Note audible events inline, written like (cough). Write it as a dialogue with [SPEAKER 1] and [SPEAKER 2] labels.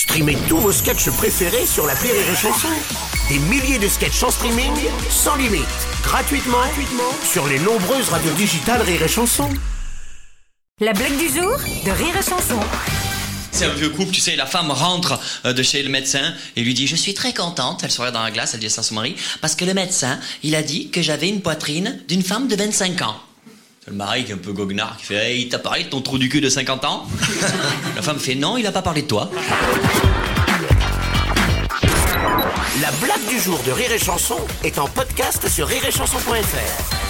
[SPEAKER 1] Streamez tous vos sketchs préférés sur la Rire et Chanson. Des milliers de sketchs en streaming, sans limite, gratuitement, gratuitement sur les nombreuses radios digitales Rire et Chanson.
[SPEAKER 2] La blague du jour de Rire et Chanson.
[SPEAKER 3] C'est un vieux couple, tu sais, la femme rentre euh, de chez le médecin et lui dit Je suis très contente, elle se dans la glace, elle dit ça à son mari, parce que le médecin, il a dit que j'avais une poitrine d'une femme de 25 ans. Le mari qui est un peu goguenard, qui fait Hey, t'as parlé de ton trou du cul de 50 ans? (laughs) La femme fait Non, il a pas parlé de toi.
[SPEAKER 1] La blague du jour de Rire et Chanson est en podcast sur rireetchanson.fr.